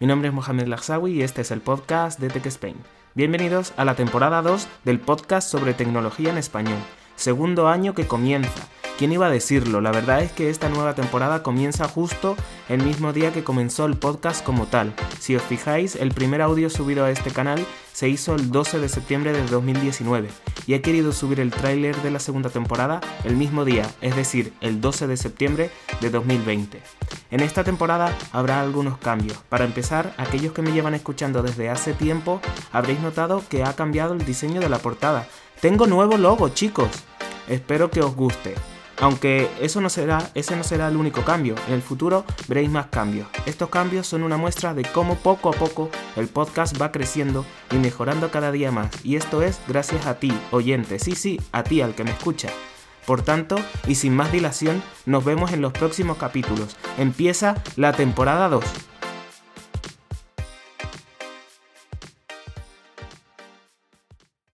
Mi nombre es Mohamed Lagsawi y este es el podcast de Tech Spain. Bienvenidos a la temporada 2 del podcast sobre tecnología en español, segundo año que comienza ¿Quién iba a decirlo? La verdad es que esta nueva temporada comienza justo el mismo día que comenzó el podcast como tal. Si os fijáis, el primer audio subido a este canal se hizo el 12 de septiembre de 2019 y he querido subir el tráiler de la segunda temporada el mismo día, es decir, el 12 de septiembre de 2020. En esta temporada habrá algunos cambios. Para empezar, aquellos que me llevan escuchando desde hace tiempo habréis notado que ha cambiado el diseño de la portada. Tengo nuevo logo, chicos. Espero que os guste. Aunque eso no será, ese no será el único cambio, en el futuro veréis más cambios. Estos cambios son una muestra de cómo poco a poco el podcast va creciendo y mejorando cada día más. Y esto es gracias a ti, oyente, sí, sí, a ti al que me escucha. Por tanto, y sin más dilación, nos vemos en los próximos capítulos. Empieza la temporada 2.